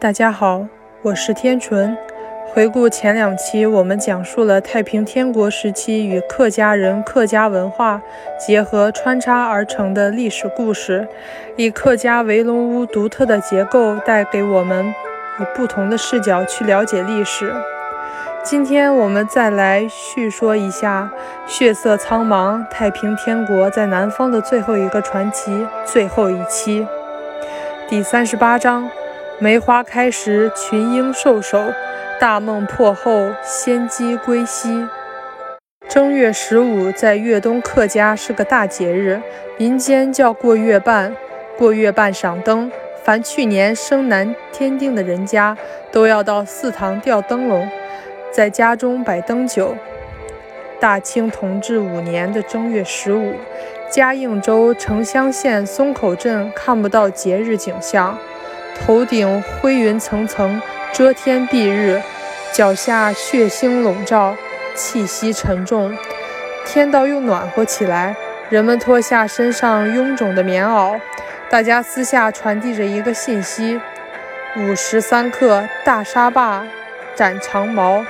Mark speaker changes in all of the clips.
Speaker 1: 大家好，我是天纯。回顾前两期，我们讲述了太平天国时期与客家人、客家文化结合穿插而成的历史故事，以客家围龙屋独特的结构带给我们以不同的视角去了解历史。今天我们再来叙说一下血色苍茫太平天国在南方的最后一个传奇，最后一期，第三十八章。梅花开时，群鹰兽首；大梦破后，仙姬归西。正月十五在粤东客家是个大节日，民间叫过月半。过月半赏灯，凡去年生男添丁的人家，都要到祠堂吊灯笼，在家中摆灯酒。大清同治五年的正月十五，嘉应州城乡县松口镇看不到节日景象。头顶灰云层层，遮天蔽日；脚下血腥笼罩，气息沉重。天道又暖和起来，人们脱下身上臃肿的棉袄，大家私下传递着一个信息：午时三刻，大沙坝斩长矛。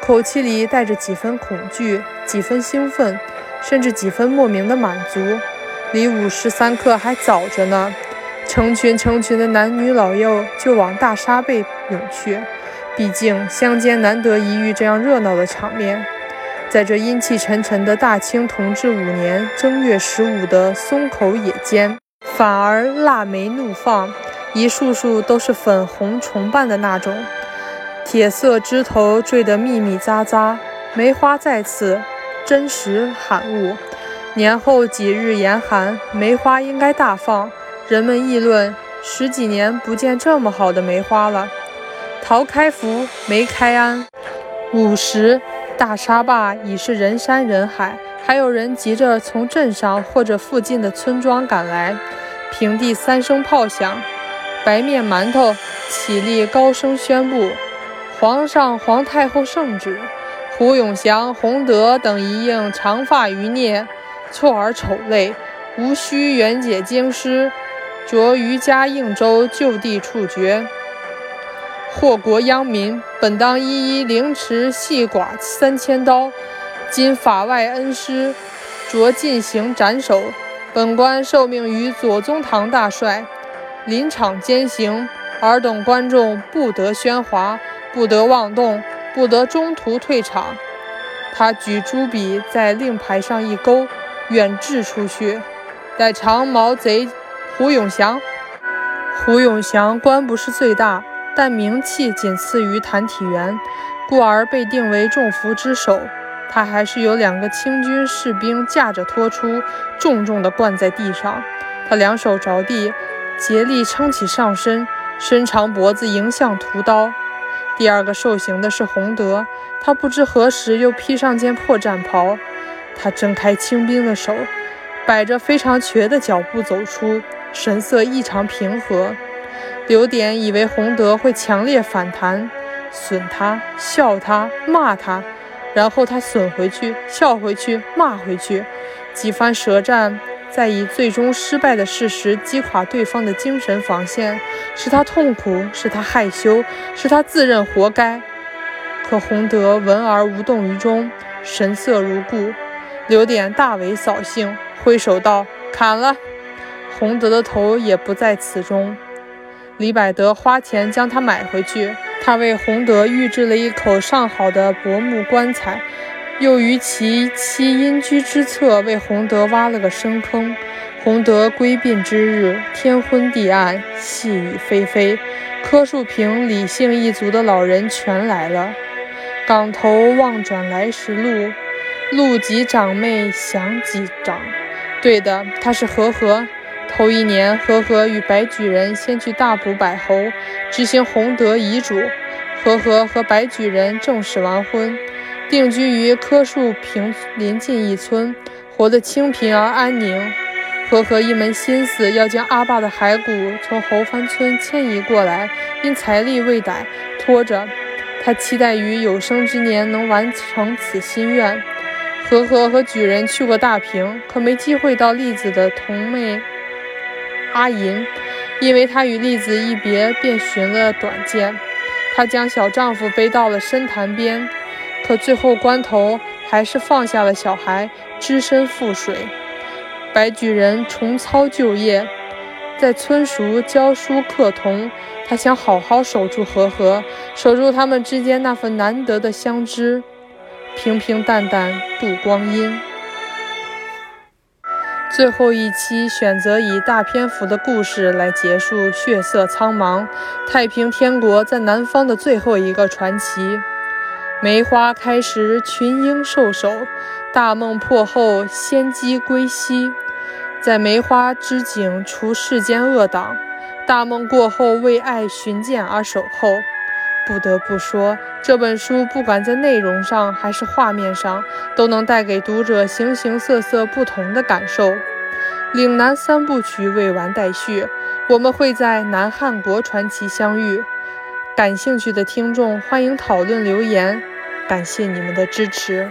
Speaker 1: 口气里带着几分恐惧，几分兴奋，甚至几分莫名的满足。离午时三刻还早着呢。成群成群的男女老幼就往大沙背涌去，毕竟乡间难得一遇这样热闹的场面。在这阴气沉沉的大清同治五年正月十五的松口野间，反而腊梅怒放，一束束都是粉红重瓣的那种，铁色枝头缀得密密匝匝，梅花在此，真实罕物。年后几日严寒，梅花应该大放。人们议论，十几年不见这么好的梅花了。桃开福，梅开安。午时，大沙坝已是人山人海，还有人急着从镇上或者附近的村庄赶来。平地三声炮响，白面馒头起立，高声宣布：皇上、皇太后圣旨，胡永祥、洪德等一应长发余孽，错而丑类，无需援解京师。着于嘉应州就地处决，祸国殃民，本当一一凌迟细剐三千刀。今法外恩师，着进行斩首。本官受命于左宗棠大帅，临场监行，尔等观众不得喧哗，不得妄动，不得中途退场。他举朱笔在令牌上一勾，远掷出去，待长毛贼。胡永祥，胡永祥官不是最大，但名气仅次于谭体元，故而被定为众福之首。他还是有两个清军士兵架着拖出，重重地灌在地上。他两手着地，竭力撑起上身，伸长脖子迎向屠刀。第二个受刑的是洪德，他不知何时又披上件破战袍。他睁开清兵的手，摆着非常瘸的脚步走出。神色异常平和，刘典以为洪德会强烈反弹，损他、笑他、骂他，然后他损回去、笑回去、骂回去，几番舌战，再以最终失败的事实击垮对方的精神防线，使他痛苦，使他害羞，使他自认活该。可洪德闻而无动于衷，神色如故。刘典大为扫兴，挥手道：“砍了。”洪德的头也不在此中，李百德花钱将他买回去。他为洪德预制了一口上好的柏木棺材，又于其妻阴居之侧为洪德挖了个深坑。洪德归殡之日，天昏地暗，细雨霏霏。柯树平、李姓一族的老人全来了。港头望转来时路，路及长妹想几长。对的，他是和和。头一年，和和与白举人先去大埔摆侯，执行洪德遗嘱。和和和白举人正式完婚，定居于柯树平邻近一村，活得清贫而安宁。和和一门心思要将阿爸的骸骨从侯番村迁移过来，因财力未逮，拖着。他期待于有生之年能完成此心愿。和和和举人去过大平，可没机会到栗子的同妹。阿银因为她与栗子一别，便寻了短见。她将小丈夫背到了深潭边，可最后关头还是放下了小孩，只身赴水。白举人重操旧业，在村塾教书课童。他想好好守住和和，守住他们之间那份难得的相知，平平淡淡度光阴。最后一期选择以大篇幅的故事来结束血色苍茫太平天国在南方的最后一个传奇。梅花开时群英受首，大梦破后仙姬归西，在梅花之景除世间恶党。大梦过后，为爱寻剑而守候。不得不说，这本书不管在内容上还是画面上，都能带给读者形形色色不同的感受。岭南三部曲未完待续，我们会在南汉国传奇相遇。感兴趣的听众欢迎讨论留言，感谢你们的支持。